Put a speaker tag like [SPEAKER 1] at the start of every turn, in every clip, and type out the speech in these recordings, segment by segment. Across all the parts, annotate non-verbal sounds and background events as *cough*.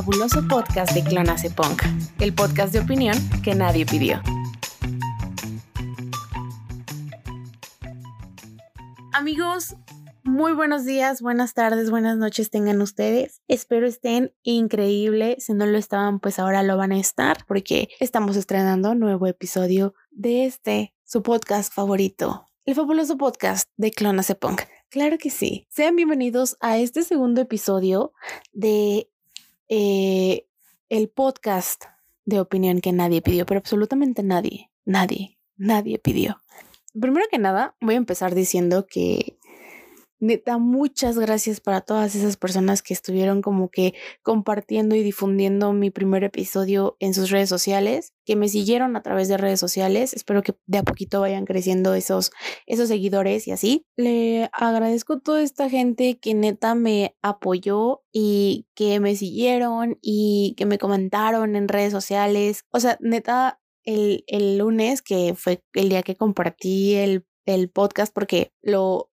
[SPEAKER 1] fabuloso podcast de Clonace Punk, el podcast de opinión que nadie pidió. Amigos, muy buenos días, buenas tardes, buenas noches tengan ustedes. Espero estén increíbles. Si no lo estaban, pues ahora lo van a estar porque estamos estrenando nuevo episodio de este, su podcast favorito, el fabuloso podcast de Clonace Punk. Claro que sí. Sean bienvenidos a este segundo episodio de eh, el podcast de opinión que nadie pidió, pero absolutamente nadie, nadie, nadie pidió. Primero que nada, voy a empezar diciendo que Neta, muchas gracias para todas esas personas que estuvieron como que compartiendo y difundiendo mi primer episodio en sus redes sociales, que me siguieron a través de redes sociales. Espero que de a poquito vayan creciendo esos, esos seguidores y así. Le agradezco a toda esta gente que neta me apoyó y que me siguieron y que me comentaron en redes sociales. O sea, neta, el, el lunes, que fue el día que compartí el, el podcast, porque lo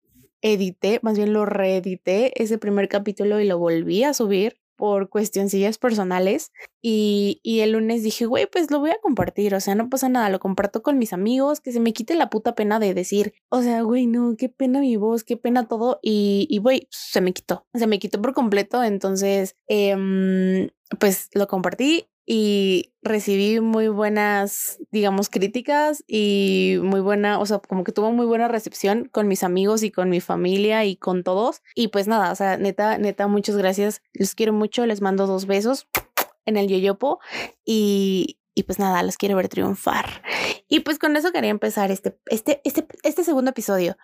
[SPEAKER 1] edité, más bien lo reedité ese primer capítulo y lo volví a subir por cuestioncillas personales y, y el lunes dije, güey, pues lo voy a compartir, o sea, no pasa nada, lo comparto con mis amigos, que se me quite la puta pena de decir, o sea, güey, no, qué pena mi voz, qué pena todo y, y güey, se me quitó, se me quitó por completo, entonces, eh, pues lo compartí y recibí muy buenas, digamos, críticas y muy buena, o sea, como que tuvo muy buena recepción con mis amigos y con mi familia y con todos. Y pues nada, o sea, neta, neta, muchas gracias. Los quiero mucho, les mando dos besos en el yoyopo y, y pues nada, los quiero ver triunfar. Y pues con eso quería empezar este, este, este, este segundo episodio.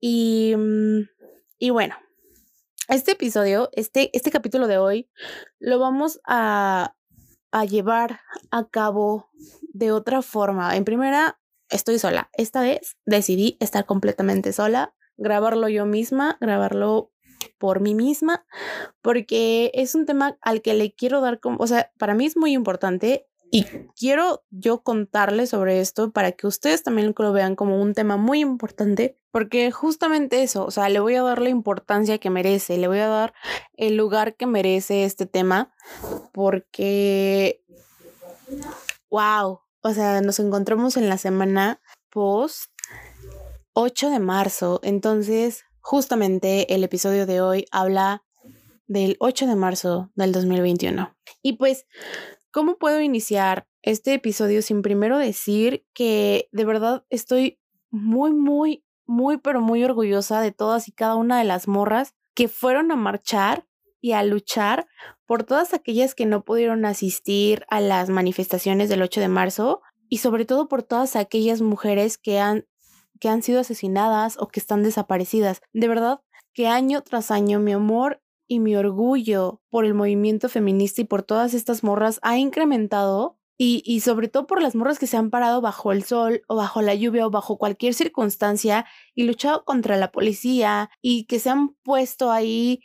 [SPEAKER 1] Y, mm, y bueno, este episodio, este, este capítulo de hoy, lo vamos a, a llevar a cabo de otra forma. En primera, estoy sola. Esta vez decidí estar completamente sola, grabarlo yo misma, grabarlo por mí misma, porque es un tema al que le quiero dar o sea, para mí es muy importante y quiero yo contarles sobre esto para que ustedes también lo vean como un tema muy importante, porque justamente eso, o sea, le voy a dar la importancia que merece, le voy a dar el lugar que merece este tema, porque, wow, o sea, nos encontramos en la semana post 8 de marzo, entonces justamente el episodio de hoy habla del 8 de marzo del 2021. Y pues ¿Cómo puedo iniciar este episodio sin primero decir que de verdad estoy muy, muy, muy, pero muy orgullosa de todas y cada una de las morras que fueron a marchar y a luchar por todas aquellas que no pudieron asistir a las manifestaciones del 8 de marzo y sobre todo por todas aquellas mujeres que han, que han sido asesinadas o que están desaparecidas. De verdad que año tras año mi amor y mi orgullo por el movimiento feminista y por todas estas morras ha incrementado y, y, sobre todo por las morras que se han parado bajo el sol o bajo la lluvia o bajo cualquier circunstancia y luchado contra la policía y que se han puesto ahí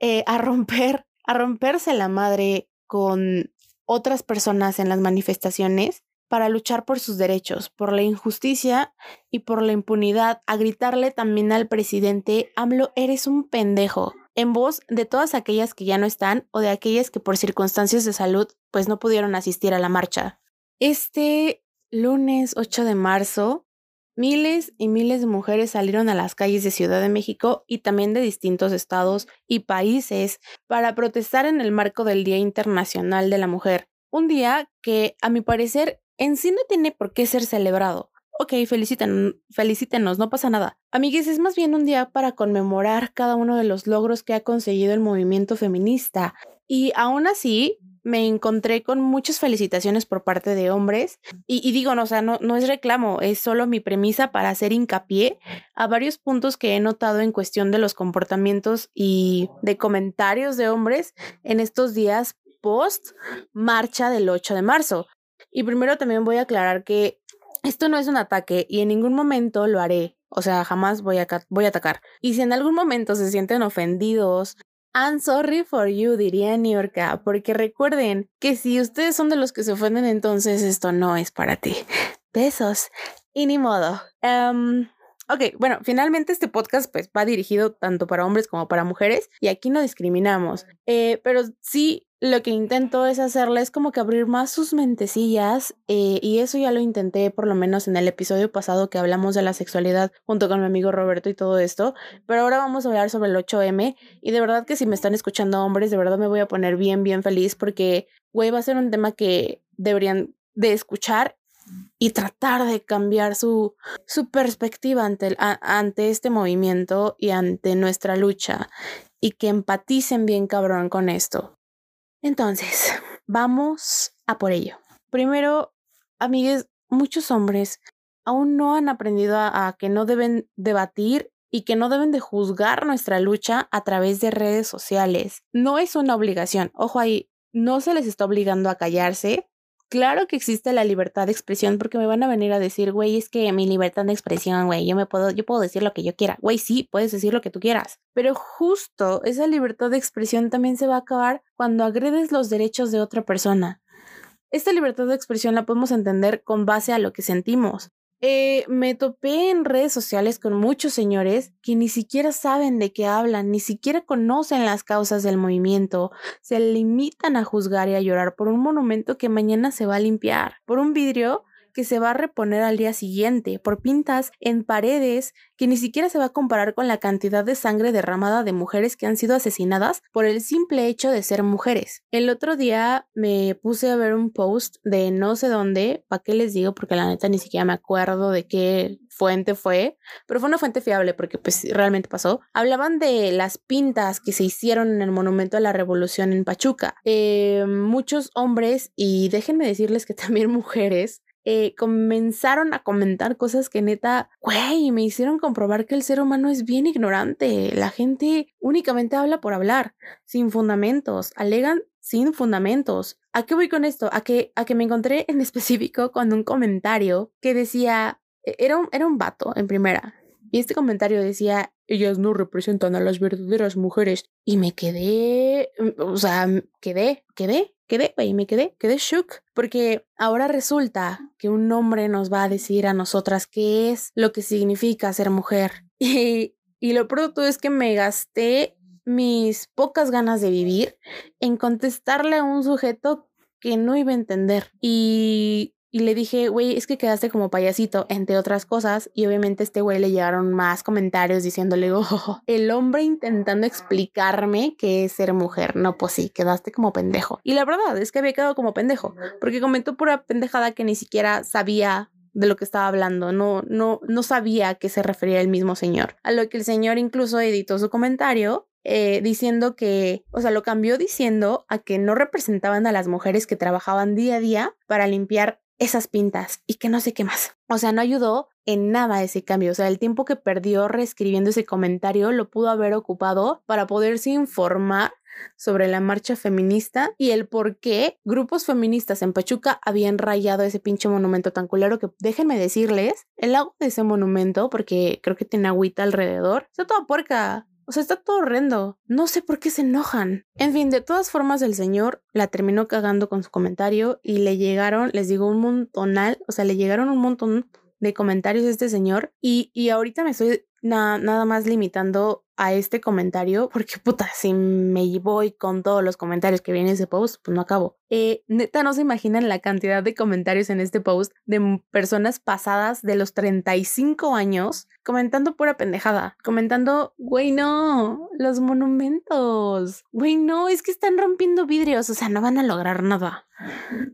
[SPEAKER 1] eh, a romper, *laughs* a romperse la madre con otras personas en las manifestaciones para luchar por sus derechos, por la injusticia y por la impunidad, a gritarle también al presidente, AMLO, eres un pendejo en voz de todas aquellas que ya no están o de aquellas que por circunstancias de salud pues no pudieron asistir a la marcha. Este lunes 8 de marzo, miles y miles de mujeres salieron a las calles de Ciudad de México y también de distintos estados y países para protestar en el marco del Día Internacional de la Mujer, un día que a mi parecer en sí no tiene por qué ser celebrado ok, feliciten, felicítenos, no pasa nada. Amigues, es más bien un día para conmemorar cada uno de los logros que ha conseguido el movimiento feminista. Y aún así, me encontré con muchas felicitaciones por parte de hombres. Y, digo, no, o sea, no, no es reclamo, es solo mi premisa para hacer hincapié a varios puntos que he notado en cuestión de los comportamientos y de comentarios de hombres en estos días post marcha del 8 de marzo. Y primero también voy a aclarar que esto no es un ataque y en ningún momento lo haré. O sea, jamás voy a, voy a atacar. Y si en algún momento se sienten ofendidos, I'm sorry for you, diría Niorca, porque recuerden que si ustedes son de los que se ofenden, entonces esto no es para ti. Besos. Y ni modo. Um, ok, bueno, finalmente este podcast pues va dirigido tanto para hombres como para mujeres y aquí no discriminamos. Eh, pero sí lo que intento es hacerles como que abrir más sus mentecillas eh, y eso ya lo intenté por lo menos en el episodio pasado que hablamos de la sexualidad junto con mi amigo Roberto y todo esto, pero ahora vamos a hablar sobre el 8M y de verdad que si me están escuchando hombres, de verdad me voy a poner bien, bien feliz porque, güey, va a ser un tema que deberían de escuchar y tratar de cambiar su, su perspectiva ante, ante este movimiento y ante nuestra lucha y que empaticen bien cabrón con esto. Entonces, *laughs* vamos a por ello. Primero, amigues, muchos hombres aún no han aprendido a, que no deben debatir y que no deben de juzgar nuestra lucha a través de redes sociales. No es una obligación. Ojo ahí, no se les está obligando a callarse, Claro que existe la libertad de expresión porque me van a venir a decir, güey, es que mi libertad de expresión, güey, yo me puedo, yo puedo decir lo que yo quiera. Güey, sí, puedes decir lo que tú quieras. Pero justo esa libertad de expresión también se va a acabar cuando agredes los derechos de otra persona. Esta libertad de expresión la podemos entender con base a lo que sentimos. Eh, me topé en redes sociales con muchos señores que ni siquiera saben de qué hablan, ni siquiera conocen las causas del movimiento, se limitan a juzgar y a llorar por un monumento que mañana se va a limpiar, por un vidrio que se va a reponer al día siguiente, por pintas en paredes que ni siquiera se va a comparar con la cantidad de sangre derramada de mujeres que han sido asesinadas por el simple hecho de ser mujeres. El otro día me puse a ver un post de no sé dónde, ¿para qué les digo? Porque la neta ni siquiera me acuerdo de qué fuente fue, pero fue una fuente fiable porque pues realmente pasó. Hablaban de las pintas que se hicieron en el Monumento a la Revolución en Pachuca. Eh, muchos hombres y déjenme decirles que *laughs* también mujeres eh, comenzaron a comentar cosas que neta, güey, me hicieron comprobar que el ser humano es bien ignorante. La gente únicamente habla por hablar, sin fundamentos, alegan sin fundamentos. ¿A qué voy con esto? A que, a que me encontré en *laughs* específico con un comentario que decía, e, era un, era un vato en primera. Y este comentario decía, ellas no representan a las verdaderas mujeres. Y me quedé, mm, o sea, quedé, quedé, quedé, y me quedé, quedé shook, porque ahora resulta que un hombre nos va a decir a nosotras qué es lo que significa ser mujer. *laughs* Y, y lo pronto es que me gasté mis pocas ganas de vivir en contestarle a un sujeto que no iba a entender. Y y le dije, güey, es que quedaste como payasito, entre otras cosas. Y obviamente este güey le llegaron más comentarios diciéndole, *laughs* oh, el hombre intentando explicarme qué es ser mujer. No, pues sí, quedaste como pendejo. Y la verdad es que había quedado como pendejo, porque comentó pura pendejada que ni siquiera sabía de lo que estaba hablando, no, no, no sabía a qué se refería el mismo señor. A lo que el señor incluso editó su comentario eh, diciendo que, o sea, lo cambió diciendo a que no representaban a las mujeres que trabajaban día a día para limpiar esas pintas y que no sé qué más. O sea, no ayudó en nada ese cambio. O sea, el tiempo que perdió reescribiendo ese comentario lo pudo haber ocupado para poderse informar sobre la marcha feminista y el por qué grupos feministas en Pachuca habían rayado ese pinche monumento tan culero que déjenme decirles, el agua de ese monumento, porque creo que tiene agüita alrededor, está toda puerca. O sea, está todo horrendo. No sé por qué se enojan. En fin, de todas formas, el señor la terminó cagando con su comentario y le llegaron, les digo, un montonal, o sea, le llegaron un montón de comentarios este señor y, y ahorita me estoy nada más limitando a este comentario, porque puta, si me voy con todos los comentarios que vienen en ese post, pues no acabo. Eh, neta, no se imaginan la cantidad de comentarios en este post de personas pasadas de los 35 años comentando pura pendejada, comentando, güey, no, los monumentos, güey, no, es que están rompiendo vidrios, o sea, no van a lograr nada.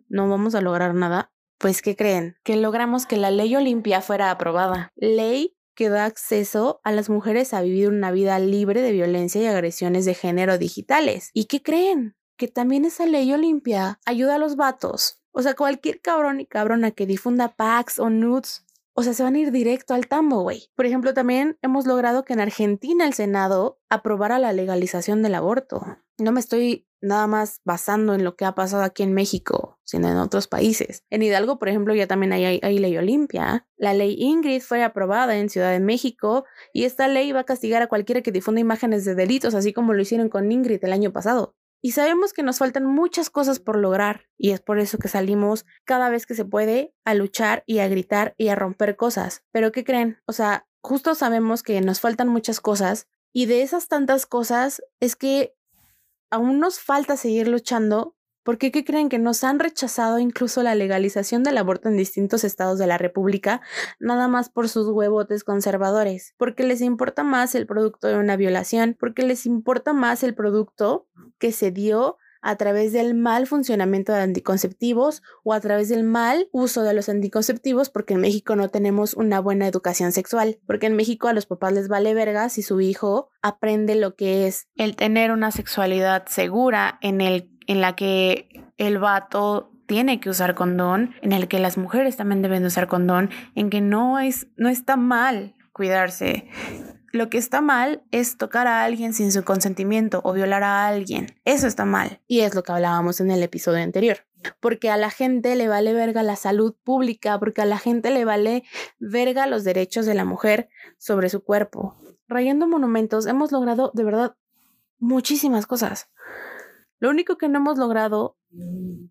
[SPEAKER 1] No vamos a lograr nada. Pues, ¿qué creen? Que logramos que la ley Olimpia fuera aprobada. Ley que da acceso a las mujeres a vivir una vida libre de violencia y agresiones de género digitales. ¿Y qué creen? Que también esa ley Olimpia ayuda a los vatos. O sea, cualquier cabrón y cabrona que difunda packs o nudes o sea, se van a ir directo al tambo, güey. Por ejemplo, también hemos logrado que en Argentina el Senado aprobara la legalización del aborto. No me estoy nada más basando en lo que ha pasado aquí en México, sino en otros países. En Hidalgo, por ejemplo, ya también hay, hay, ley Olimpia. La ley Ingrid fue aprobada en Ciudad de México y esta ley va a castigar a cualquiera que difunda imágenes de delitos, así como lo hicieron con Ingrid el año pasado. Y sabemos que nos faltan muchas cosas por lograr y es por eso que salimos cada vez que se puede a luchar y a gritar y a romper cosas. Pero ¿qué creen? O sea, justo sabemos que nos faltan muchas cosas y de esas tantas cosas es que aún nos falta seguir luchando porque ¿qué creen que nos han rechazado incluso la legalización del aborto en distintos estados de la República, nada más por sus huevotes conservadores? Porque les importa más el producto de una violación, porque les importa más el producto que se dio a través del mal funcionamiento de anticonceptivos o a través del mal uso de los anticonceptivos porque en México no tenemos una buena educación sexual, porque en México a los papás les vale verga si su hijo aprende lo que es el tener una sexualidad segura en el en la que el vato tiene que usar condón, en el que las mujeres también deben usar condón, en que no es no está mal cuidarse lo que está mal es tocar a alguien sin su consentimiento o violar a alguien. Eso está mal. Y es lo que hablábamos en el episodio anterior. Porque a la gente le vale verga la salud pública, porque a la gente le vale verga los derechos de la mujer sobre su cuerpo. Rayando monumentos hemos logrado de verdad muchísimas cosas. Lo único que no hemos logrado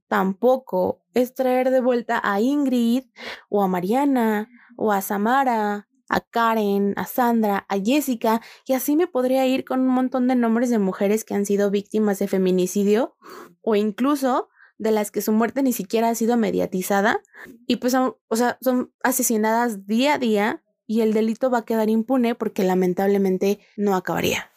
[SPEAKER 1] tampoco es traer de vuelta a Ingrid o a Mariana o a Samara a Karen, a Sandra, a Jessica, y así me podría ir con un montón de nombres de mujeres que han sido víctimas de feminicidio o incluso de las que su muerte ni siquiera ha sido mediatizada y pues o sea, son asesinadas día a día y el delito va a quedar impune porque lamentablemente no acabaría.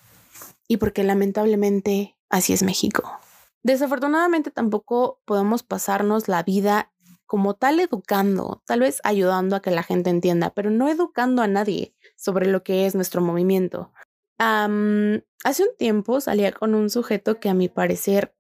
[SPEAKER 1] Y porque lamentablemente así es México. Desafortunadamente tampoco podemos pasarnos la vida como tal educando, tal vez ayudando a que la gente entienda, pero no educando a nadie sobre lo que es nuestro movimiento. hace un tiempo salía con un sujeto que a mi parecer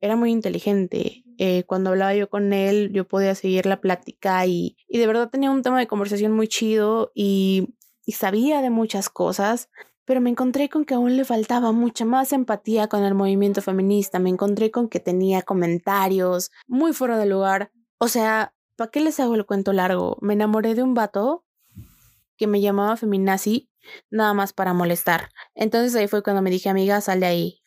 [SPEAKER 1] era muy inteligente. Eh, cuando hablaba yo con él, yo podía seguir la plática y, y de verdad tenía un tema de conversación muy chido y, y sabía de muchas cosas, pero me encontré con que aún le faltaba mucha más empatía con el movimiento feminista, me encontré con que tenía comentarios muy fuera de lugar o sea, ¿para qué les hago el cuento largo? Me enamoré de un vato que me llamaba feminazi nada más para molestar. Entonces ahí fue cuando me dije, amiga, sal de ahí.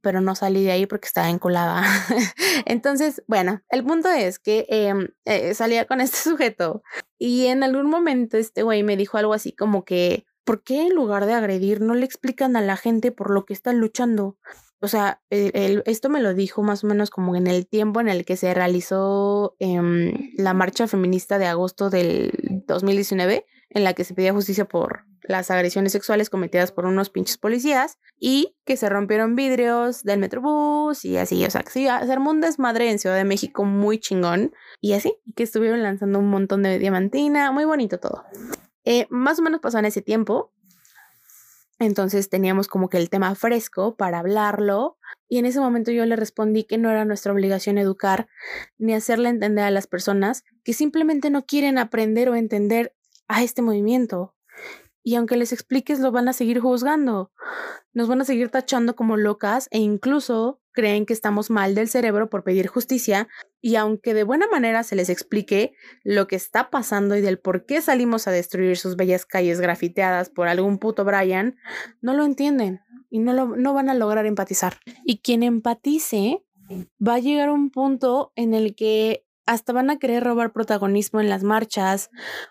[SPEAKER 1] Pero no salí de ahí porque estaba enculada. *laughs* Entonces, bueno, el punto es que em, eh, salía con este *laughs* sujeto y en algún momento este güey me dijo algo así como que, ¿por qué en lugar de agredir no le explican a la gente por lo que están luchando? o sea, esto me lo dijo más o menos como en el tiempo en el que se realizó em, la marcha feminista de agosto del 2019, en la que se pedía justicia por las agresiones sexuales cometidas por unos pinches policías y que se rompieron vidrios del metrobús y así, o sea, que se armó un desmadre en Ciudad de México muy chingón y así, que estuvieron lanzando un montón de diamantina, muy bonito todo. Eh, más o menos pasó en ese tiempo entonces teníamos como que el tema fresco para hablarlo y en ese momento yo le respondí que no era nuestra obligación educar ni hacerle entender a las personas que simplemente no quieren aprender o entender a este movimiento. Y aunque les expliques, lo van a seguir juzgando. Nos van a seguir tachando como locas e incluso creen que estamos mal del cerebro por pedir justicia y aunque de buena manera se les explique lo que está pasando y del por qué salimos a destruir sus bellas calles grafiteadas por algún puto Brian, no lo entienden y no, lo, no van a lograr empatizar. Y quien empatice va a llegar un punto en el que hasta van a querer robar protagonismo en las marchas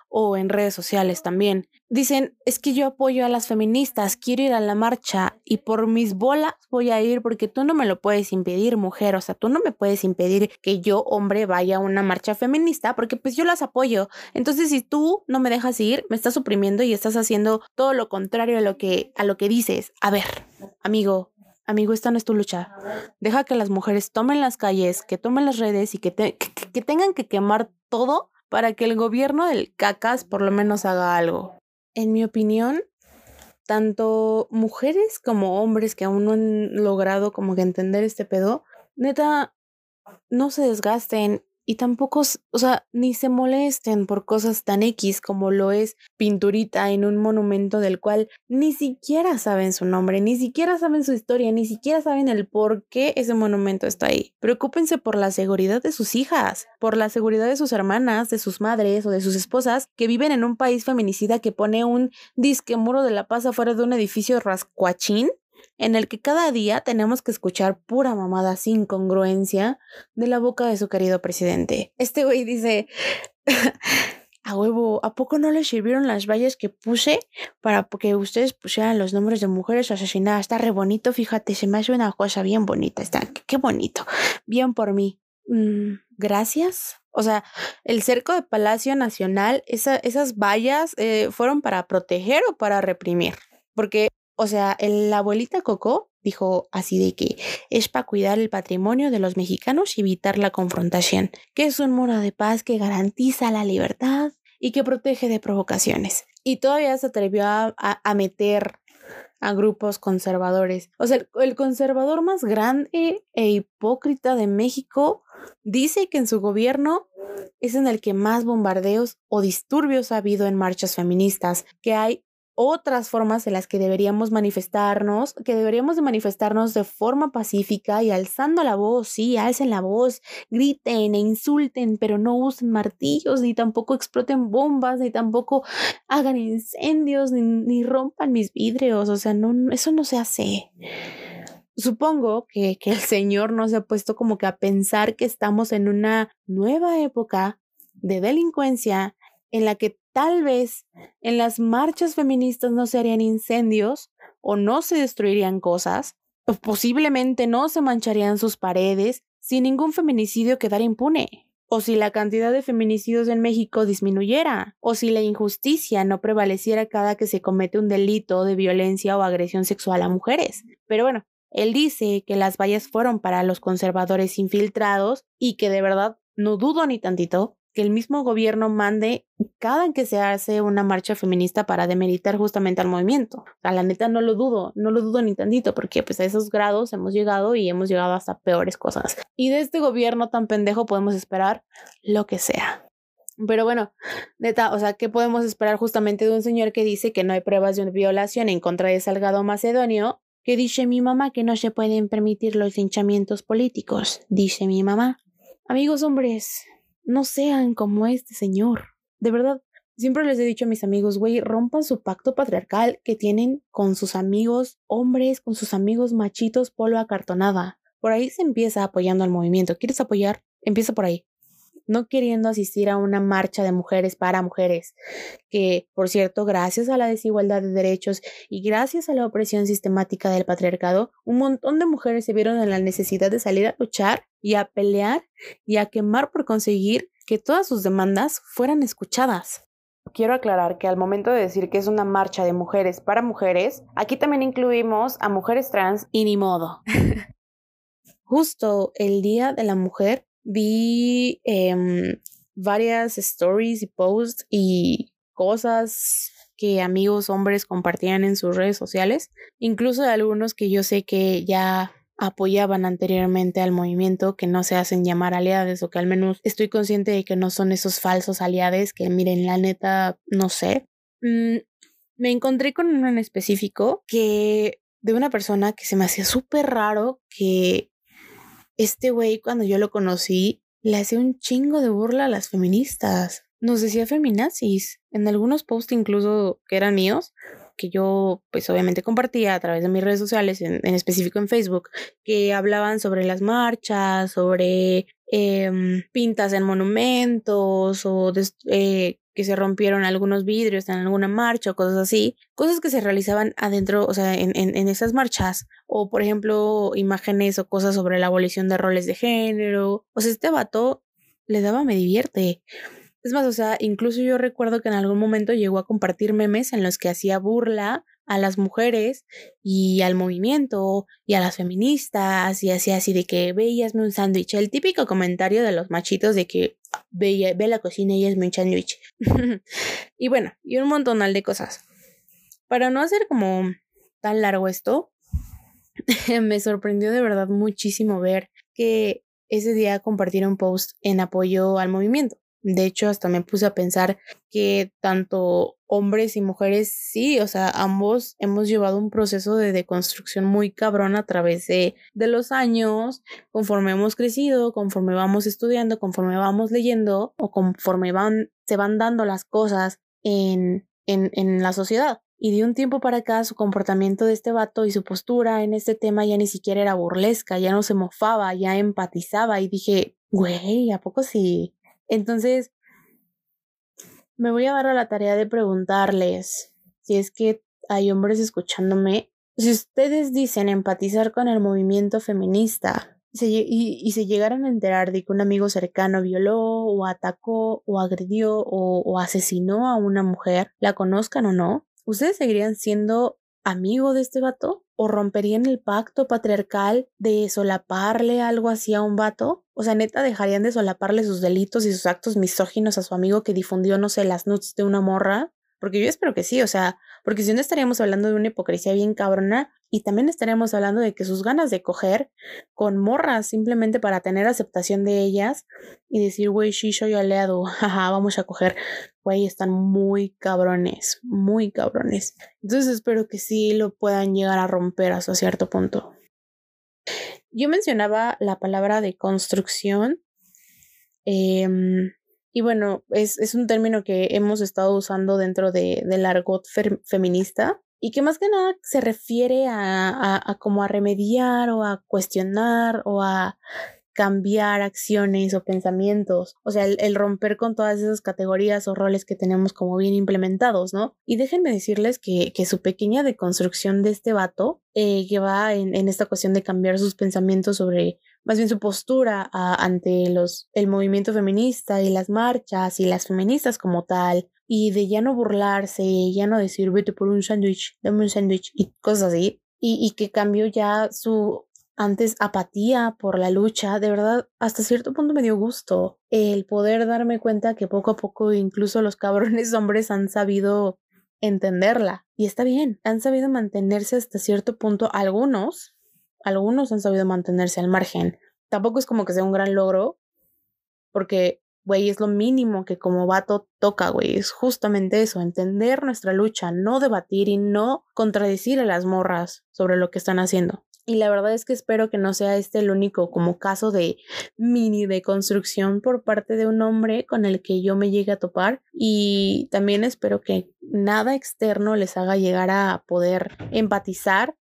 [SPEAKER 1] o en redes sociales también. Dicen, es que yo apoyo a las feministas, quiero ir a la marcha y por mis bolas voy a ir porque tú no me lo puedes impedir, mujer, o sea, tú no me puedes impedir que yo, hombre, vaya a una marcha feminista porque pues yo las apoyo. Entonces, si tú no me dejas ir, me estás suprimiendo y estás haciendo todo lo contrario a lo que a lo que dices. A ver, amigo, amigo, esta no es tu lucha. Deja que las mujeres tomen las calles, que tomen las redes y que, tengan que quemar todo para que el gobierno del cacas por lo menos haga algo. En mi opinión, tanto mujeres como hombres que aún no han logrado como que entender este pedo, neta, no se desgasten y tampoco, o sea, ni se molesten por cosas tan X como lo es pinturita en un monumento del cual ni siquiera saben su nombre, ni siquiera saben su historia, ni siquiera saben el por qué ese monumento está ahí. Preocúpense por la seguridad de sus hijas, por la seguridad de sus hermanas, de sus madres o de sus esposas que viven en un país feminicida que pone un disque muro de la paz afuera de un edificio rascuachín en el que cada día tenemos que escuchar pura mamada sin congruencia de la boca de su querido presidente. Este güey dice, *laughs* a huevo, poco no les sirvieron las vallas que puse para que ustedes pusieran los nombres de mujeres asesinadas? Está re bonito, fíjate, se me hace una cosa bien bonita. Está, qué bonito. Bien por mí. Mm, gracias. O sea, el cerco de Palacio Nacional, esas vallas eh, fueron para proteger o para reprimir. Porque, o sea, la abuelita Coco dijo así de que es para cuidar el patrimonio de los mexicanos y evitar la confrontación, que es un muro de paz que garantiza la libertad y que protege de provocaciones. Y todavía se atrevió a, meter a grupos conservadores. O sea, el conservador más grande e hipócrita de México dice que en su gobierno es en el que más bombardeos o disturbios ha habido en marchas feministas, que hay otras formas en las que deberíamos manifestarnos, que deberíamos de manifestarnos de forma pacífica y alzando la voz, sí, alcen la voz, griten e insulten, pero no usen martillos, ni tampoco exploten bombas, ni tampoco hagan incendios, ni, rompan mis vidrios, o sea, no, eso no se hace. Supongo que, que el Señor nos ha puesto como que a pensar que estamos en una nueva época de delincuencia en la que tal vez en las marchas feministas no se harían incendios o no se destruirían cosas, o posiblemente no se mancharían sus paredes si ningún feminicidio quedara impune, o si la cantidad de feminicidios en México disminuyera, o si la injusticia no prevaleciera cada que se comete un delito de violencia o agresión sexual a mujeres. Pero bueno, él dice que las vallas fueron para los conservadores infiltrados y que de verdad no dudo ni tantito que el mismo gobierno mande cada que se hace una marcha feminista para demeritar justamente al movimiento. O sea, la neta no lo dudo, no lo dudo ni tantito, porque pues a esos grados hemos llegado y hemos llegado hasta peores cosas. Y de este gobierno tan pendejo podemos esperar lo que sea. Pero bueno, neta, o sea, ¿qué podemos esperar justamente de un señor que dice que no hay pruebas de una violación en contra de Salgado Macedonio? Que dice mi mamá que no se pueden permitir los linchamientos políticos, dice mi mamá. Amigos hombres, no sean como este señor. De verdad, siempre les he dicho a mis amigos, güey, rompan su pacto patriarcal que tienen con sus amigos hombres, con sus amigos machitos polo acartonada. Por ahí se empieza apoyando al movimiento. ¿Quieres apoyar? Empieza por ahí no queriendo asistir a una marcha de mujeres para mujeres, que, por cierto, gracias a la desigualdad de derechos y gracias a la opresión sistemática del patriarcado, un montón de mujeres se vieron en la necesidad de salir a luchar y a pelear y a quemar por conseguir que todas sus demandas fueran escuchadas. Quiero aclarar que al momento de decir que es una marcha de mujeres para mujeres, aquí también incluimos a mujeres trans y ni modo. *laughs* Justo el Día de la Mujer vi em, varias stories y posts y cosas que amigos hombres compartían en sus redes sociales, incluso de algunos que yo sé que ya apoyaban anteriormente al movimiento, que no se hacen llamar aliados o que al menos estoy consciente de que no son esos falsos aliados que miren, la neta, no sé. Mm, me encontré con uno en específico que de una persona que se me hacía súper raro que este güey, cuando yo lo conocí, le hacía un chingo de burla a las feministas. Nos decía feminazis. En algunos posts incluso que eran míos, que yo pues obviamente compartía a través de mis redes sociales, en, específico en Facebook, que hablaban sobre las marchas, sobre em, pintas en monumentos o eh, que se rompieron algunos vidrios en alguna marcha o cosas así, cosas que se realizaban adentro, o sea, en, en, esas marchas, o por ejemplo, imágenes o cosas sobre la abolición de roles de género, o sea, este vato le daba me divierte. Es más, o sea, incluso yo recuerdo que en algún momento llegó a compartir memes en los que hacía burla a las mujeres y al movimiento y a las feministas y hacía así de que veíasme un sándwich. El típico comentario de los machitos de que ve, ve la cocina y es un sándwich. *laughs* y bueno, y un montonal de cosas. Para no hacer como tan largo esto, *laughs* me sorprendió de verdad muchísimo ver que ese día compartieron post en apoyo al movimiento. De hecho, hasta me puse a pensar que tanto hombres y mujeres, sí, o sea, ambos hemos llevado un proceso de deconstrucción muy cabrón a través de, de los años, conforme hemos crecido, conforme vamos estudiando, conforme vamos leyendo o conforme van, se van dando las cosas en, en, en la sociedad. Y de un tiempo para acá su comportamiento de este vato y su postura en este tema ya ni siquiera era burlesca, ya no se mofaba, ya empatizaba y dije, güey, ¿a poco sí? Entonces, me voy a dar a la tarea de preguntarles si es que hay hombres escuchándome. Si ustedes dicen empatizar con el movimiento feminista y, se llegaran a enterar de que un amigo cercano violó o atacó o agredió o, o asesinó a una mujer, la conozcan o no, ¿ustedes seguirían siendo amigo de este vato? ¿O romperían el pacto patriarcal de solaparle algo así a un vato? O sea, neta, dejarían de solaparle sus delitos y sus actos misóginos a su amigo que difundió, no sé, las nudes de una morra. Porque yo espero que sí, o sea, porque si no estaríamos hablando de una hipocresía bien cabrona y también estaríamos hablando de que sus ganas de coger con morras simplemente para tener aceptación de ellas y decir, güey, sí, soy aliado, *laughs* jaja, vamos a coger, güey, están muy cabrones, muy cabrones. Entonces espero que sí lo puedan llegar a romper hasta cierto punto. Yo mencionaba la palabra de construcción. Em, y bueno, es, es, un término que hemos estado usando dentro de, del argot feminista y que más que nada se refiere a, a, a como a remediar o a cuestionar o a cambiar acciones o pensamientos, o sea, el, romper con todas esas categorías o roles que tenemos como bien implementados, ¿no? Y déjenme decirles que, que su pequeña deconstrucción de este vato, eh, que va en, en, esta cuestión de cambiar sus pensamientos sobre, más bien su postura ante los, el movimiento feminista y las marchas y las feministas como tal, y de ya no burlarse, ya no decir vete por un sándwich, dame un sándwich y cosas así, y, y que cambió ya su antes apatía por la lucha, de verdad, hasta cierto punto me dio gusto el poder darme cuenta que poco a poco incluso los cabrones *laughs* hombres han sabido entenderla. Y está bien, han sabido mantenerse hasta cierto punto algunos, algunos han sabido mantenerse al margen. Tampoco es como que sea un gran logro, porque, güey, es lo mínimo que como vato toca, güey, es justamente eso, entender nuestra lucha, no debatir y no contradecir a las morras sobre lo que están haciendo. Y la verdad es que espero que no sea este el único como caso de mini deconstrucción por parte de un hombre con el que yo me llegue a topar. Y también espero que nada externo les haga llegar a poder empatizar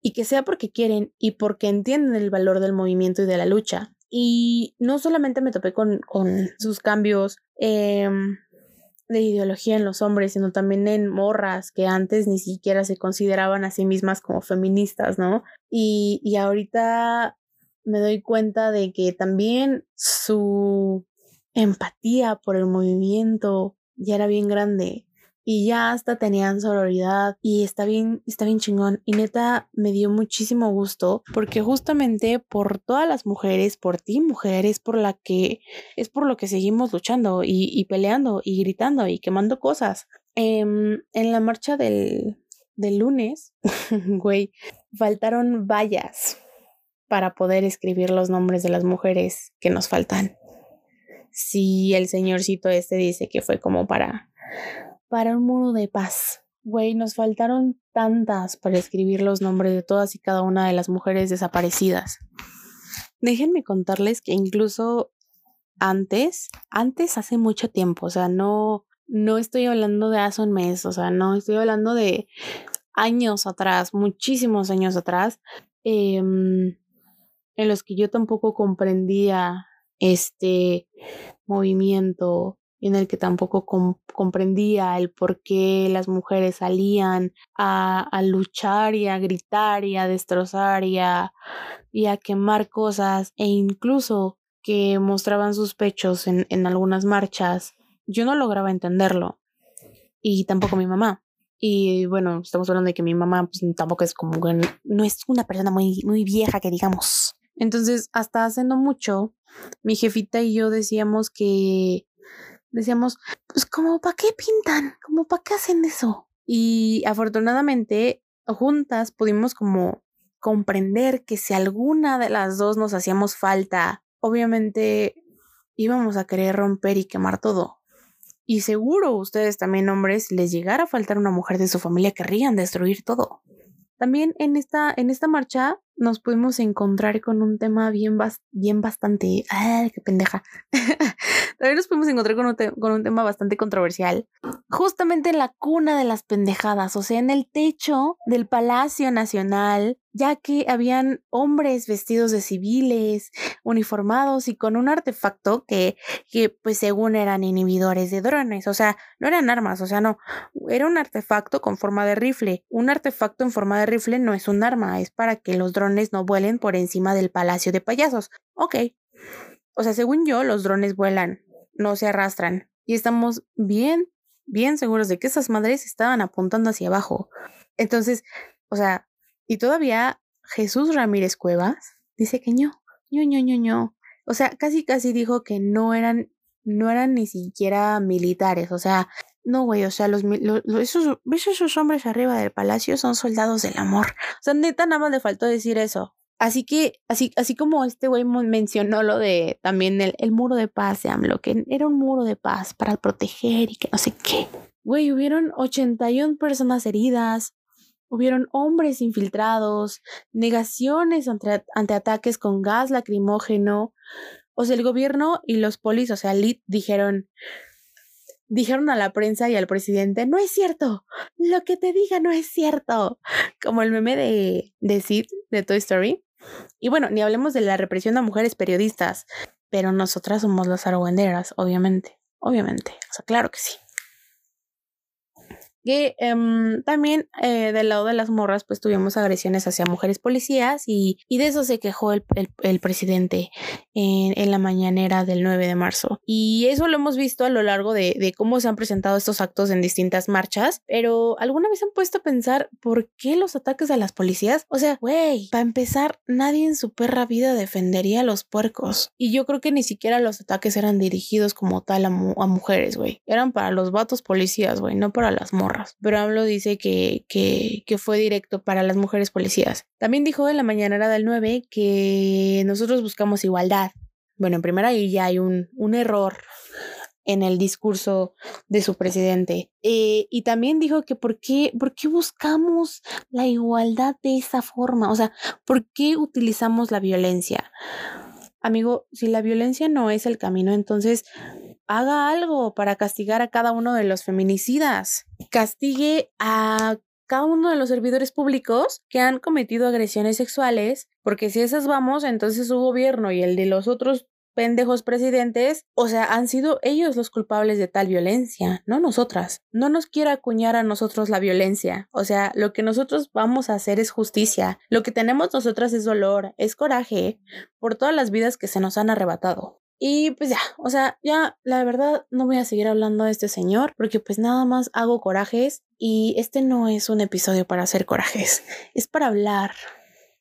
[SPEAKER 1] y que sea porque quieren y porque entienden el valor del movimiento y de la lucha. Y no solamente me topé con, con sus cambios eh, de ideología en los hombres, sino también en morras que antes ni siquiera se consideraban a sí mismas como feministas, ¿no? Y, y ahorita me doy cuenta de que también su empatía por el movimiento ya era bien grande y ya hasta tenían sororidad y está bien, está bien chingón. Y neta me dio muchísimo gusto porque justamente por todas las mujeres, por ti mujer, es por la que, es por lo que seguimos luchando y, y peleando y gritando y quemando cosas. Em, en la marcha del, del lunes, *laughs* güey, faltaron vallas para poder escribir los nombres de las mujeres que nos faltan. Si el señorcito este dice que fue como para para un muro de paz. Güey, nos faltaron tantas para escribir los nombres de todas y cada una de las mujeres desaparecidas. Déjenme contarles que incluso antes, antes hace mucho tiempo, o sea, no, no estoy hablando de hace un mes, o sea, no estoy hablando de años atrás, muchísimos años atrás, em, en los que yo tampoco comprendía este movimiento en el que tampoco comprendía el por qué las mujeres salían a, a, luchar y a gritar y a destrozar y a, y a quemar cosas e incluso que mostraban sus pechos en, en algunas marchas. Yo no lograba entenderlo y tampoco mi mamá. Y bueno, estamos hablando de que mi mamá pues, tampoco es como, no es una persona muy, muy vieja que digamos. Entonces, hasta hace no mucho, mi jefita y yo decíamos que decíamos, pues como, ¿para qué pintan? ¿Como para qué hacen eso? Y afortunadamente, juntas pudimos como comprender que si alguna de las dos nos hacíamos falta, obviamente íbamos a querer romper y quemar todo. Y seguro ustedes también, hombres, les llegara a faltar una mujer de su familia, querrían destruir todo. También en esta, en esta marcha nos pudimos encontrar con un tema bien, bien bastante... ¡Ay, qué pendeja! *laughs* También nos pudimos encontrar con un, con un tema bastante controversial. Justamente en la cuna de las pendejadas, o sea, en el techo del Palacio Nacional ya que habían hombres vestidos de civiles, uniformados y con un artefacto que, que pues según eran inhibidores de drones, o sea, no eran armas, o sea, no, era un artefacto con forma de rifle. Un artefacto en forma de rifle no es un arma, es para que los drones no vuelen por encima del palacio de payasos. Ok. O sea, según yo, los drones vuelan, no se arrastran. Y estamos bien, bien seguros de que esas madres estaban apuntando hacia abajo. Entonces, o sea, y todavía Jesús Ramírez Cuevas dice que no, no, no, no, no. O sea, casi, casi dijo que no eran, no eran ni siquiera militares. O sea, no, güey, o sea, los, esos, ¿ves esos hombres arriba del palacio? Son soldados del amor. O sea, neta, nada más le faltó decir eso. Así que, así, así como este güey mencionó lo de también el, el muro de paz de AMLO, que era un muro de paz para proteger y que no sé qué. Güey, hubieron 81 personas heridas, Hubieron hombres infiltrados, negaciones ante, ataques con gas lacrimógeno. O sea, el gobierno y los polis, o sea, LIT, dijeron, dijeron a la prensa y al presidente, no es cierto, lo que te diga no es cierto. Como el meme de, de Sid, de Toy Story. Y bueno, ni hablemos de la represión a mujeres periodistas, pero nosotras somos las argüenderas, obviamente, obviamente, o sea, claro que sí que em, también eh, del lado de las morras pues tuvimos agresiones hacia mujeres policías y, y de eso se quejó el, el, presidente en, en, la mañanera del 9 de marzo. Y eso lo hemos visto a lo largo de, de, cómo se han presentado estos actos en distintas marchas pero alguna vez han puesto a pensar por qué los ataques a las policías o sea güey para empezar nadie en su perra vida defendería a los puercos. Y yo creo que ni siquiera los ataques eran dirigidos como tal a, a mujeres güey. Eran para los vatos policías güey no para las morras pero AMLO dice que, que, fue directo para las mujeres policías. También dijo en la mañanera del 9 que nosotros buscamos igualdad. Bueno, en primera ahí ya hay un, un error en el discurso de su presidente. Eh, y también dijo que por qué, por qué buscamos la igualdad de esa forma, o sea, por qué utilizamos la violencia. Amigo, si la violencia no es el camino, entonces haga algo para castigar a cada uno de los feminicidas. Castigue a cada uno de los servidores públicos que han cometido agresiones sexuales, porque si esas vamos, entonces su gobierno y el de los otros pendejos presidentes, o sea, han sido ellos los culpables de tal violencia, no nosotras. No nos quiera acuñar a nosotros la violencia, o sea, lo que nosotros vamos a hacer es justicia, lo que tenemos nosotras es dolor, es coraje por todas las vidas que se nos han arrebatado. Y pues ya, o sea, ya la verdad no voy a seguir hablando de este señor porque pues nada más hago corajes y este no es un episodio para hacer corajes, *laughs* es para hablar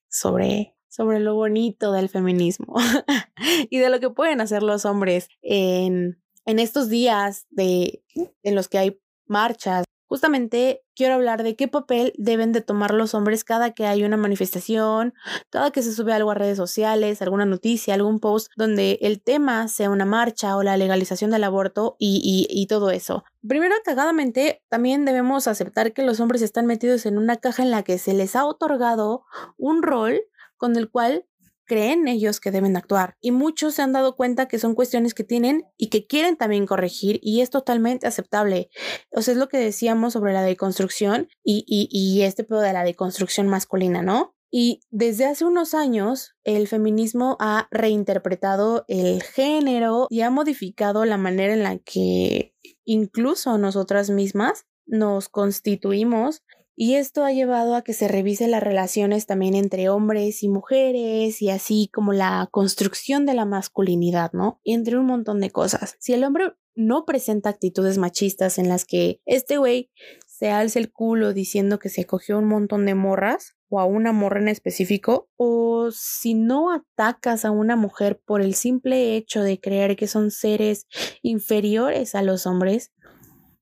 [SPEAKER 1] sobre sobre lo bonito del feminismo *laughs* y de lo que pueden hacer los hombres en, en estos días de, en los que hay marchas Justamente quiero hablar de qué papel deben de tomar los hombres cada que hay una manifestación, cada que se sube algo a redes sociales, alguna noticia, algún post donde el tema sea una marcha o la legalización del aborto y, y, todo eso. Primero, cagadamente, también debemos aceptar que los hombres están metidos en una caja en la que se les ha otorgado un rol con el cual creen ellos que deben actuar. Y muchos se han dado cuenta que son cuestiones que tienen y que quieren también corregir y es totalmente aceptable. O sea, es lo que decíamos sobre la deconstrucción y, este pedo de la deconstrucción masculina, ¿no? Y desde hace unos años, el feminismo ha reinterpretado el género y ha modificado la manera en la que incluso nosotras mismas nos constituimos y esto ha llevado a que se revise las relaciones también entre hombres y mujeres y así como la construcción de la masculinidad, ¿no? Y entre un montón de cosas. Si el hombre no presenta actitudes machistas en las que este güey se alza el culo diciendo que se cogió un montón de morras o a una morra en específico, o si no atacas a una mujer por el simple hecho de creer que son seres inferiores a los hombres,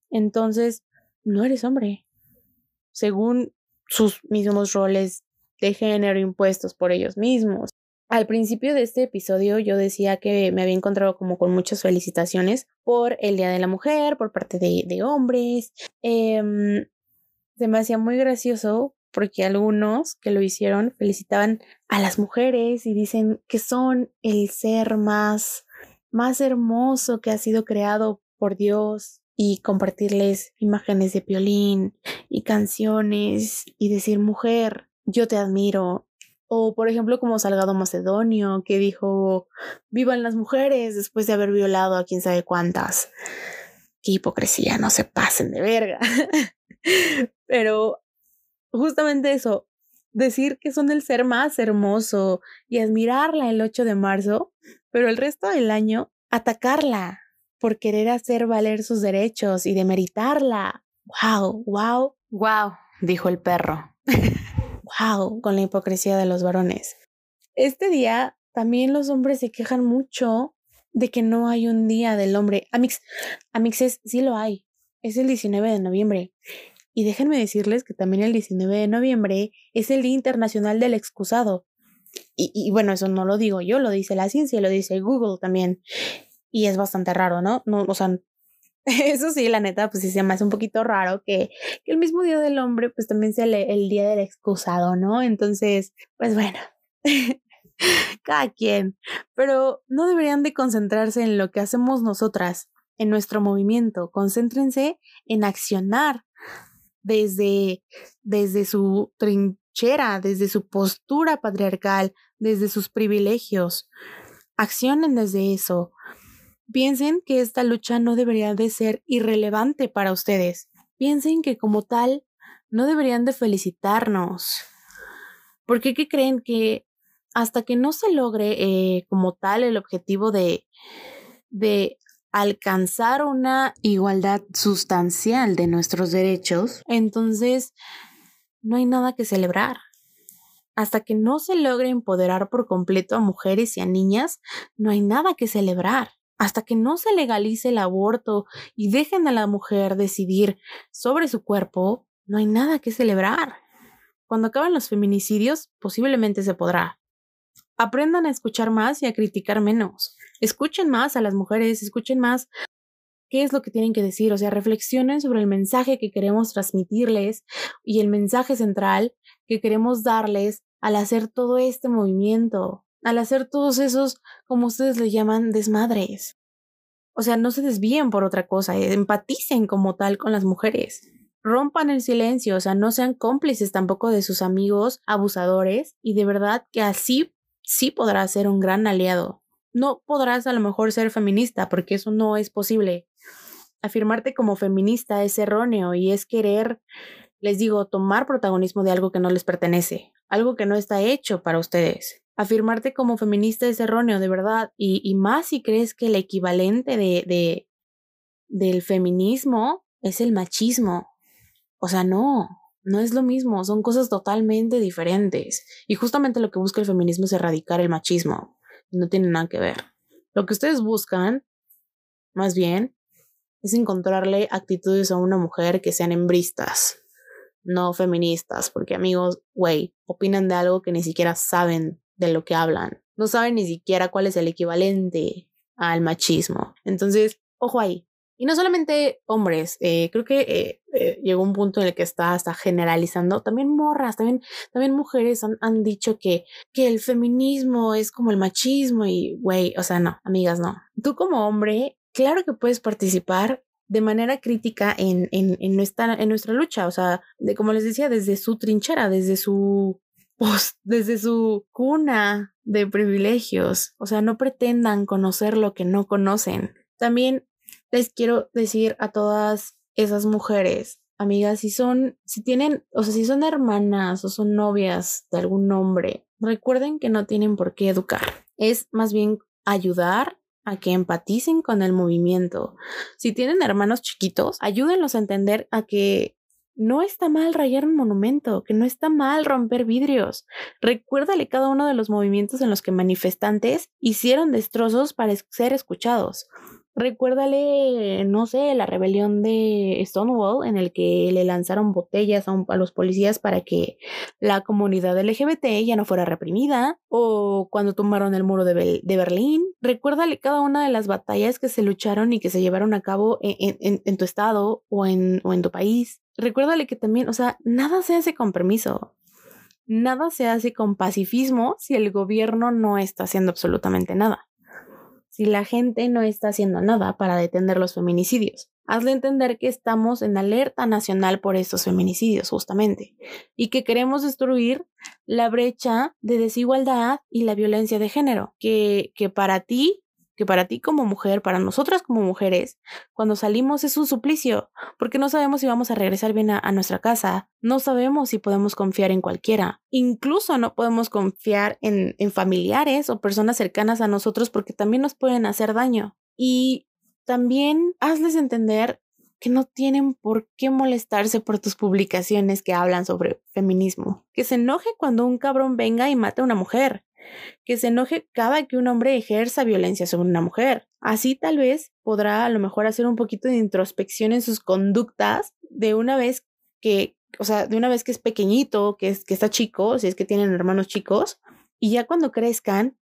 [SPEAKER 1] entonces no eres hombre según sus mismos roles de género impuestos por ellos mismos. Al principio de este episodio yo decía que me había encontrado como con muchas felicitaciones por el Día de la Mujer, por parte de, hombres. Hacía muy gracioso porque algunos que lo hicieron felicitaban a las mujeres y dicen que son el ser más, más hermoso que ha sido creado por Dios y compartirles imágenes de violín y canciones y decir mujer, yo te admiro. O por ejemplo como Salgado Macedonio, que dijo, vivan las mujeres después de haber violado a quién sabe cuántas. Qué hipocresía, no se pasen de verga. *laughs* Pero justamente eso, decir que son el ser más hermoso y admirarla el 8 de marzo, pero el resto del año atacarla por querer hacer valer sus derechos y demeritarla. ¡Wow! ¡Wow!
[SPEAKER 2] ¡Wow! dijo el perro. *laughs*
[SPEAKER 1] ¡Wow! Con la hipocresía de los varones. Este día también los hombres se quejan mucho de que no hay un día del hombre. Amix, Amixes, sí lo hay. Es el 19 de noviembre. Y déjenme decirles que también el 19 de noviembre es el Día Internacional del Excusado. Y, y, bueno, eso no lo digo yo, lo dice la ciencia, lo dice Google también. Y es bastante raro, ¿no? no o sea, *laughs* eso sí, la neta, pues sí se me hace un poquito raro que, el mismo Día del Hombre, pues también sea el, el Día del Excusado, ¿no? Entonces, pues bueno. *laughs* cada quien, pero no deberían de concentrarse en lo que hacemos nosotras, en nuestro movimiento, concéntrense en accionar desde, desde su trinchera, desde su postura patriarcal, desde sus privilegios. Accionen desde eso. Piensen que esta lucha no debería de ser irrelevante para ustedes. Piensen que como tal no deberían de felicitarnos. Porque qué creen que hasta que no se logre eh, como tal el objetivo de, de alcanzar una igualdad sustancial de nuestros derechos, entonces no hay nada que celebrar. Hasta que no se logre empoderar por completo a mujeres y a niñas, no hay nada que celebrar. Hasta que no se legalice el aborto y dejen a la mujer decidir sobre su cuerpo, no hay nada que celebrar. Cuando acaben los feminicidios, posiblemente se podrá. Aprendan a escuchar más y a criticar menos. Escuchen más a las mujeres, escuchen más qué es lo que tienen que decir, o sea, reflexionen sobre el mensaje que queremos transmitirles y el mensaje central que queremos darles al hacer todo este movimiento, al hacer todos esos, como ustedes le llaman, desmadres. O sea, no se desvíen por otra cosa, eh, empaticen como tal con las mujeres. Rompan el silencio, o sea, no sean cómplices tampoco de sus amigos abusadores y de verdad que así sí podrás ser un gran aliado. No podrás a lo mejor ser feminista porque eso no es posible. Afirmarte como feminista es erróneo y es querer, les digo, tomar protagonismo de algo que no les pertenece, algo que no está hecho para ustedes. Afirmarte como feminista es erróneo, de verdad, y, y más si crees que el equivalente de, de, del feminismo es el machismo. O sea, no, no es lo mismo, son cosas totalmente diferentes. Y justamente lo que busca el feminismo es erradicar el machismo. No tiene nada que ver. Lo que ustedes buscan, más bien, es encontrarle actitudes a una mujer que sean hembristas, no feministas, porque amigos, güey, opinan de algo que ni siquiera saben de lo que hablan. No saben ni siquiera cuál es el equivalente al machismo. Entonces, ojo ahí, y no solamente hombres, eh, creo que eh, eh, llegó un punto en el que está hasta generalizando, también morras, también, también mujeres han, han dicho que, que el feminismo es como el machismo y, güey, o sea, no, amigas, no. Tú como hombre, claro que puedes participar de manera crítica en, en, en, nuestra, en nuestra lucha, o sea, de como les decía, desde su trinchera, desde su post, desde su cuna de privilegios, o sea, no pretendan conocer lo que no conocen. También les quiero decir a todas esas mujeres, amigas, si son, si tienen, o sea, si son hermanas o son novias de algún hombre, recuerden que no tienen por qué educar. Es más bien ayudar a que empaticen con el movimiento. Si tienen hermanos chiquitos, ayúdenlos a entender a que no está mal rayar un monumento, que no está mal romper vidrios. Recuérdale cada uno de los movimientos en los que manifestantes hicieron destrozos para ser escuchados. Recuérdale, no sé, la rebelión de Stonewall en el que le lanzaron botellas a, los policías para que la comunidad LGBT ya no fuera reprimida, o cuando tumbaron el muro de, Berlín. Recuérdale cada una de las batallas que se lucharon y que se llevaron a cabo en, tu estado o en, o en tu país. Recuérdale que también, o sea, nada se hace con permiso. Nada se hace con pacifismo si el gobierno no está haciendo absolutamente nada si la gente no está haciendo nada para detener los feminicidios. Hazle entender que estamos en alerta nacional por estos feminicidios, justamente, y que queremos destruir la brecha de desigualdad y la violencia de género, que, que para ti que para ti como mujer, para nosotras como mujeres, cuando salimos es un suplicio, porque no sabemos si vamos a regresar bien a, nuestra casa, no sabemos si podemos confiar en cualquiera, incluso no podemos confiar en, en familiares o personas cercanas a nosotros porque también nos pueden hacer daño. Y también hazles entender que no tienen por qué molestarse por tus publicaciones que hablan sobre feminismo. Que se enoje cuando un cabrón venga y mate a una mujer que se enoje cada que un hombre ejerza violencia sobre una mujer. Así tal vez podrá a lo mejor hacer un poquito de introspección en sus conductas de una vez que, o sea, de una vez que es pequeñito, que, es, que está chico, si es que tienen hermanos chicos, y ya cuando crezcan,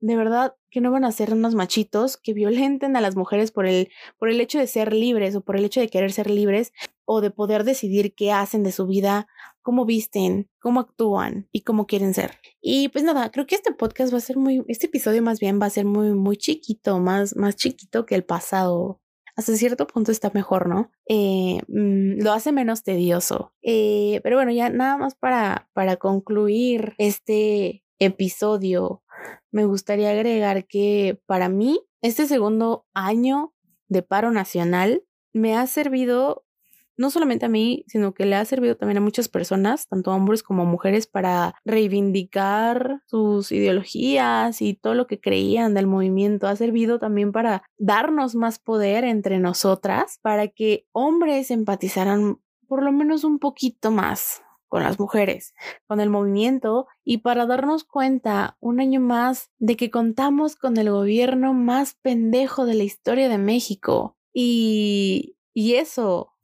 [SPEAKER 1] de verdad que no van a ser unos machitos que violenten a las mujeres por el, por el hecho de ser libres o por el hecho de querer ser libres o de poder decidir qué hacen de su vida, cómo visten, cómo actúan y cómo quieren ser. Y pues nada, creo que este podcast va a ser muy, este episodio más bien va a ser muy, muy chiquito, más, más chiquito que el pasado. Hasta cierto punto está mejor, ¿no? Eh, mm, lo hace menos tedioso. Eh, pero bueno, ya nada más para, para concluir este episodio me gustaría agregar que para mí este segundo año de paro nacional me ha servido no solamente a mí, sino que le ha servido también a muchas personas, tanto hombres como mujeres, para reivindicar sus ideologías y todo lo que creían del movimiento. Ha servido también para darnos más poder entre nosotras, para que hombres empatizaran por lo menos un poquito más con las mujeres, con el movimiento y para darnos cuenta un año más de que contamos con el gobierno más pendejo de la historia de México. Y, y eso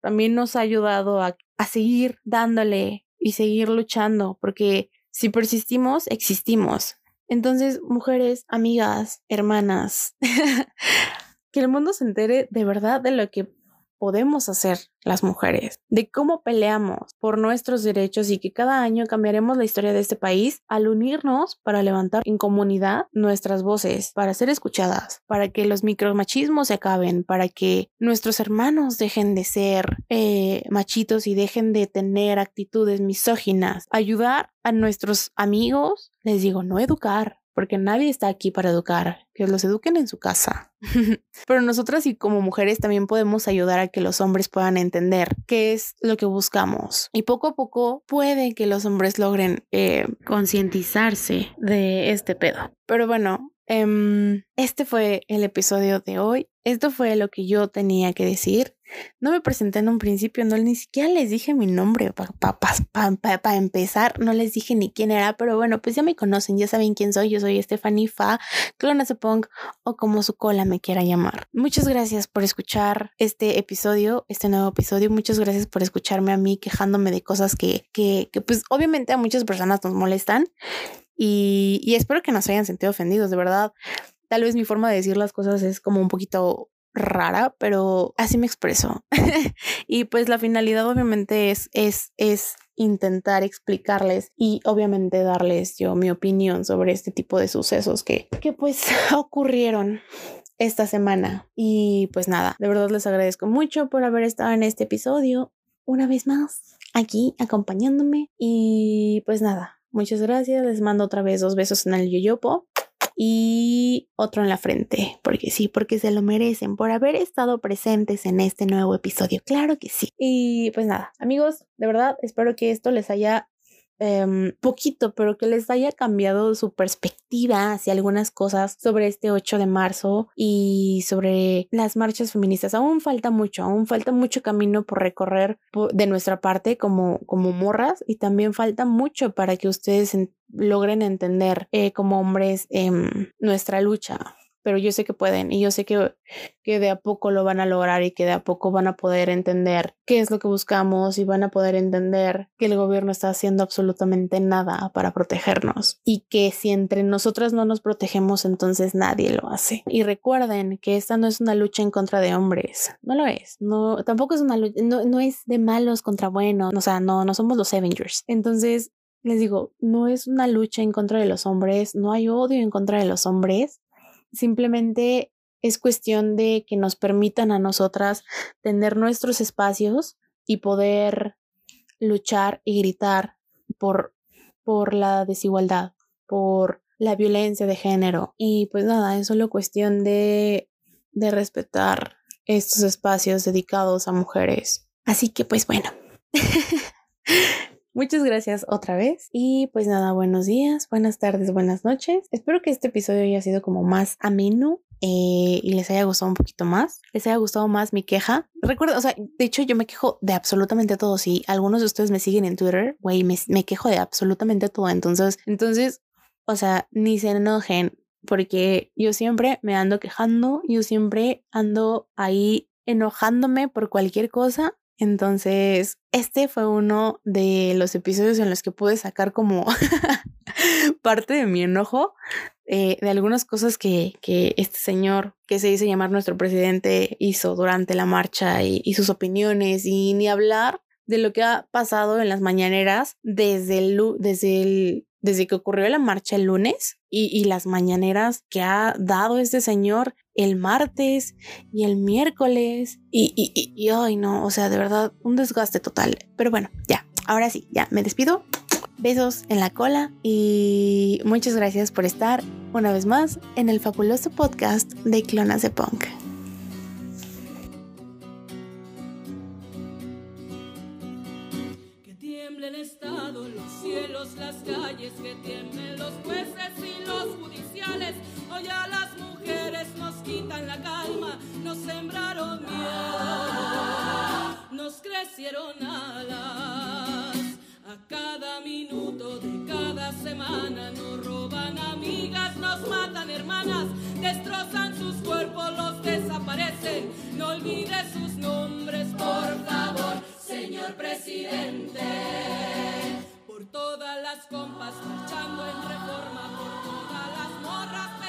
[SPEAKER 1] también nos ha ayudado a, a seguir dándole y seguir luchando, porque si persistimos, existimos. Entonces, mujeres, amigas, hermanas, *laughs* que el mundo se entere de verdad de lo que podemos hacer las mujeres, de cómo peleamos por nuestros derechos y que cada año cambiaremos la historia de este país al unirnos para levantar en comunidad nuestras voces, para ser escuchadas, para que los micromachismos se acaben, para que nuestros hermanos dejen de ser eh, machitos y dejen de tener actitudes misóginas, ayudar a nuestros amigos, les digo, no educar, porque nadie está aquí para educar, que los eduquen en su casa. *laughs* Pero nosotras y como mujeres también podemos ayudar a que los hombres puedan entender qué es lo que buscamos. Y poco a poco puede que los hombres logren eh, concientizarse de este pedo. Pero bueno, em, este fue el episodio de hoy. Esto fue lo que yo tenía que decir. No me presenté en un principio, no ni siquiera les dije mi nombre para empezar, no les dije ni quién era, pero bueno, pues ya me conocen, ya saben quién soy. Yo soy Stephanie Fa, Clona Punk o como su cola me quiera llamar. Muchas gracias por escuchar este episodio, este nuevo episodio. Muchas gracias por escucharme a mí quejándome de cosas que, que, que pues obviamente a muchas personas nos molestan. Y, y espero que nos hayan sentido ofendidos, de verdad. Tal vez mi forma de decir las cosas es como un poquito rara, pero así me expreso. *laughs* y pues la finalidad obviamente es, es, es intentar explicarles y obviamente darles yo mi opinión sobre este tipo de sucesos que, que pues *laughs* ocurrieron esta semana. Y pues nada, de verdad les agradezco mucho por haber estado en este episodio una vez más aquí acompañándome. Y pues nada, muchas gracias. Les mando otra vez dos besos en el yoyopo y otro en la frente, porque sí, porque se lo merecen por haber estado presentes en este nuevo episodio. Claro que sí. Y pues nada, amigos, de verdad espero que esto les haya Em, poquito, pero que les haya cambiado su perspectiva hacia algunas cosas sobre este 8 de marzo y sobre las marchas feministas. Aún falta mucho, aún falta mucho camino por recorrer de nuestra parte como, como morras y también falta mucho para que ustedes logren entender eh, como hombres em, nuestra lucha pero yo sé que pueden y yo sé que, que de a poco lo van a lograr y que de a poco van a poder entender qué es lo que buscamos y van a poder entender que el gobierno está haciendo absolutamente nada para protegernos y que si entre nosotras no nos protegemos entonces nadie lo hace. Y recuerden que esta no es una lucha en contra de hombres, no lo es, no, tampoco es una lucha, no, no es de malos contra buenos, o sea, no, no somos los Avengers. Entonces, les digo, no es una lucha en contra de los hombres, no hay odio en contra de los hombres, simplemente es cuestión de que nos permitan a nosotras tener nuestros espacios y poder luchar y gritar por, por la desigualdad, por la violencia de género. Y pues nada, es solo cuestión de, de respetar estos espacios dedicados a mujeres. Así que pues bueno. *laughs* Muchas gracias otra vez. Y pues nada, buenos días, buenas tardes, buenas noches. Espero que este episodio haya sido como más ameno eh, y les haya gustado un poquito más, les haya gustado más mi queja. Recuerdo, o sea, de hecho yo me quejo de absolutamente todo. Si algunos de ustedes me siguen en Twitter, güey, me, me quejo de absolutamente todo. Entonces, entonces, o sea, ni se enojen porque yo siempre me ando quejando, yo siempre ando ahí enojándome por cualquier cosa entonces, este fue uno de los episodios en los que pude sacar como *laughs* parte de mi enojo eh, de algunas cosas que, que, este señor, que se dice llamar nuestro presidente, hizo durante la marcha y, y, sus opiniones y ni hablar de lo que ha pasado en las mañaneras desde el, desde el desde que ocurrió la marcha el lunes y, y, las mañaneras que ha dado este señor el martes y el miércoles y, y, y, ay no, o sea, de verdad, un desgaste total. Pero bueno, ya, ahora sí, ya, me despido. Besos en la cola y muchas gracias por estar una vez más en el fabuloso podcast de Clonas de Punk.
[SPEAKER 3] Nos sembraron miedo, nos crecieron alas. A cada minuto de cada semana nos roban amigas, nos matan hermanas, destrozan sus cuerpos, los desaparecen. No olvides sus nombres, por favor, señor presidente por todas las compas, marchando en reforma, por todas las morras.